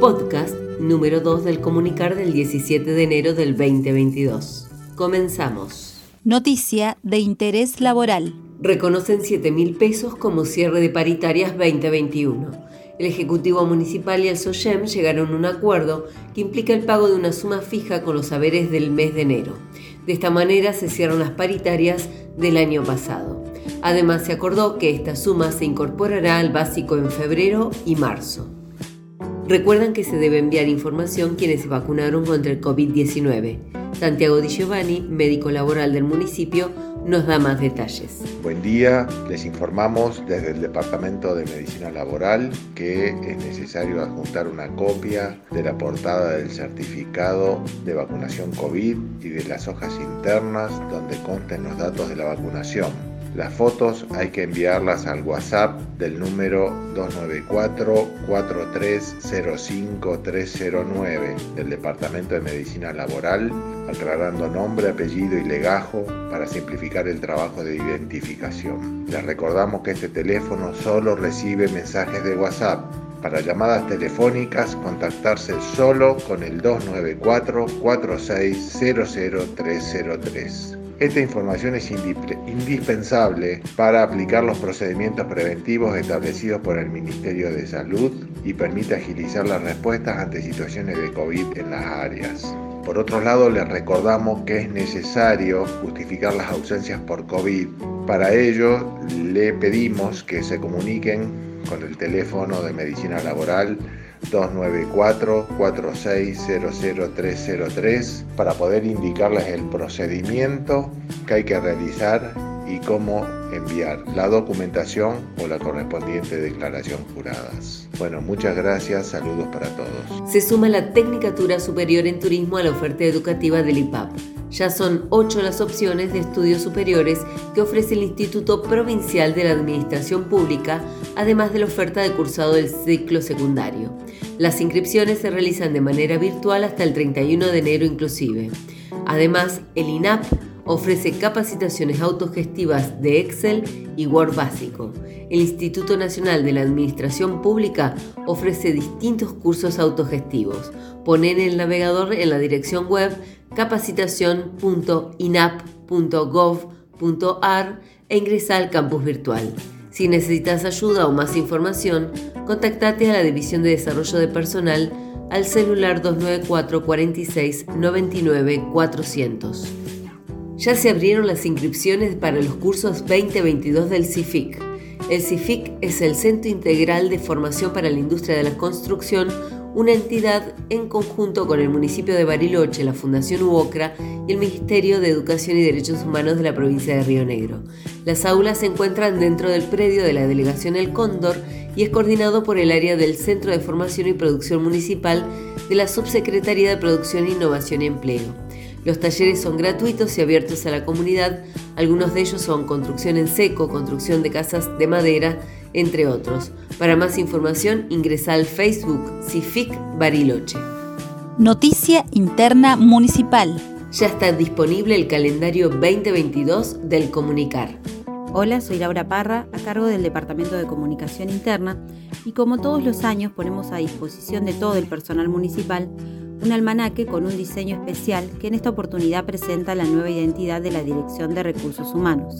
podcast número 2 del comunicar del 17 de enero del 2022. Comenzamos. Noticia de interés laboral. Reconocen 7 mil pesos como cierre de paritarias 2021. El Ejecutivo Municipal y el SOYEM llegaron a un acuerdo que implica el pago de una suma fija con los saberes del mes de enero. De esta manera se cierran las paritarias del año pasado. Además, se acordó que esta suma se incorporará al básico en febrero y marzo. Recuerdan que se debe enviar información quienes se vacunaron contra el COVID-19. Santiago Di Giovanni, médico laboral del municipio, nos da más detalles. Buen día, les informamos desde el Departamento de Medicina Laboral que es necesario adjuntar una copia de la portada del certificado de vacunación COVID y de las hojas internas donde consten los datos de la vacunación las fotos hay que enviarlas al WhatsApp del número 294-4305-309 del Departamento de Medicina Laboral, aclarando nombre, apellido y legajo para simplificar el trabajo de identificación. Les recordamos que este teléfono solo recibe mensajes de WhatsApp. Para llamadas telefónicas, contactarse solo con el 294 4600 esta información es indispensable para aplicar los procedimientos preventivos establecidos por el Ministerio de Salud y permite agilizar las respuestas ante situaciones de COVID en las áreas. Por otro lado, les recordamos que es necesario justificar las ausencias por COVID. Para ello, le pedimos que se comuniquen con el teléfono de medicina laboral 294-4600-303 para poder indicarles el procedimiento que hay que realizar y cómo enviar la documentación o la correspondiente declaración juradas. Bueno, muchas gracias, saludos para todos. Se suma la Tecnicatura Superior en Turismo a la oferta educativa del IPAP. Ya son ocho las opciones de estudios superiores que ofrece el Instituto Provincial de la Administración Pública, además de la oferta de cursado del ciclo secundario. Las inscripciones se realizan de manera virtual hasta el 31 de enero inclusive. Además, el INAP ofrece capacitaciones autogestivas de Excel y Word básico. El Instituto Nacional de la Administración Pública ofrece distintos cursos autogestivos. Ponen el navegador en la dirección web capacitación.inap.gov.ar e ingresa al campus virtual. Si necesitas ayuda o más información, contactate a la División de Desarrollo de Personal al celular 294 46 99 400. Ya se abrieron las inscripciones para los cursos 2022 del CIFIC. El CIFIC es el Centro Integral de Formación para la Industria de la Construcción una entidad en conjunto con el municipio de Bariloche, la Fundación UOCRA y el Ministerio de Educación y Derechos Humanos de la provincia de Río Negro. Las aulas se encuentran dentro del predio de la delegación El Cóndor y es coordinado por el área del Centro de Formación y Producción Municipal de la Subsecretaría de Producción, Innovación y Empleo. Los talleres son gratuitos y abiertos a la comunidad. Algunos de ellos son construcción en seco, construcción de casas de madera, entre otros. Para más información ingresa al Facebook CIFIC Bariloche. Noticia Interna Municipal. Ya está disponible el calendario 2022 del Comunicar. Hola, soy Laura Parra, a cargo del Departamento de Comunicación Interna, y como todos los años ponemos a disposición de todo el personal municipal un almanaque con un diseño especial que en esta oportunidad presenta la nueva identidad de la Dirección de Recursos Humanos.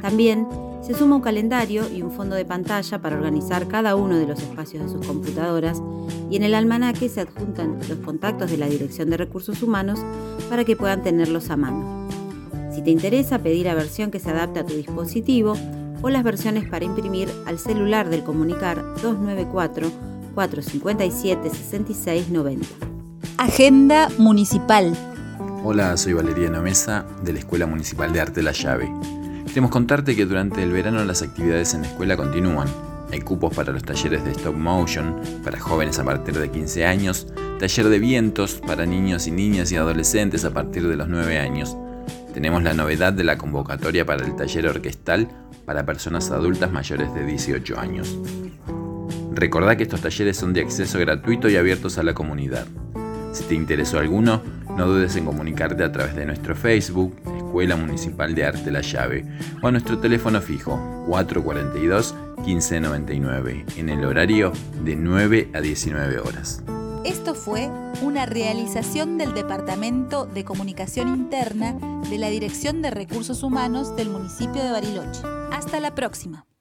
También se suma un calendario y un fondo de pantalla para organizar cada uno de los espacios de sus computadoras y en el almanaque se adjuntan los contactos de la Dirección de Recursos Humanos para que puedan tenerlos a mano. Si te interesa pedir la versión que se adapte a tu dispositivo o las versiones para imprimir al celular del comunicar 294 457 6690. Agenda Municipal. Hola, soy Valeriano Mesa de la Escuela Municipal de Arte La Llave. Queremos contarte que durante el verano las actividades en la escuela continúan. Hay cupos para los talleres de stop motion para jóvenes a partir de 15 años, taller de vientos para niños y niñas y adolescentes a partir de los 9 años. Tenemos la novedad de la convocatoria para el taller orquestal para personas adultas mayores de 18 años. Recordá que estos talleres son de acceso gratuito y abiertos a la comunidad. Si te interesó alguno, no dudes en comunicarte a través de nuestro Facebook, Escuela Municipal de Arte La Llave, o a nuestro teléfono fijo 442 1599, en el horario de 9 a 19 horas. Esto fue una realización del Departamento de Comunicación Interna de la Dirección de Recursos Humanos del municipio de Bariloche. Hasta la próxima.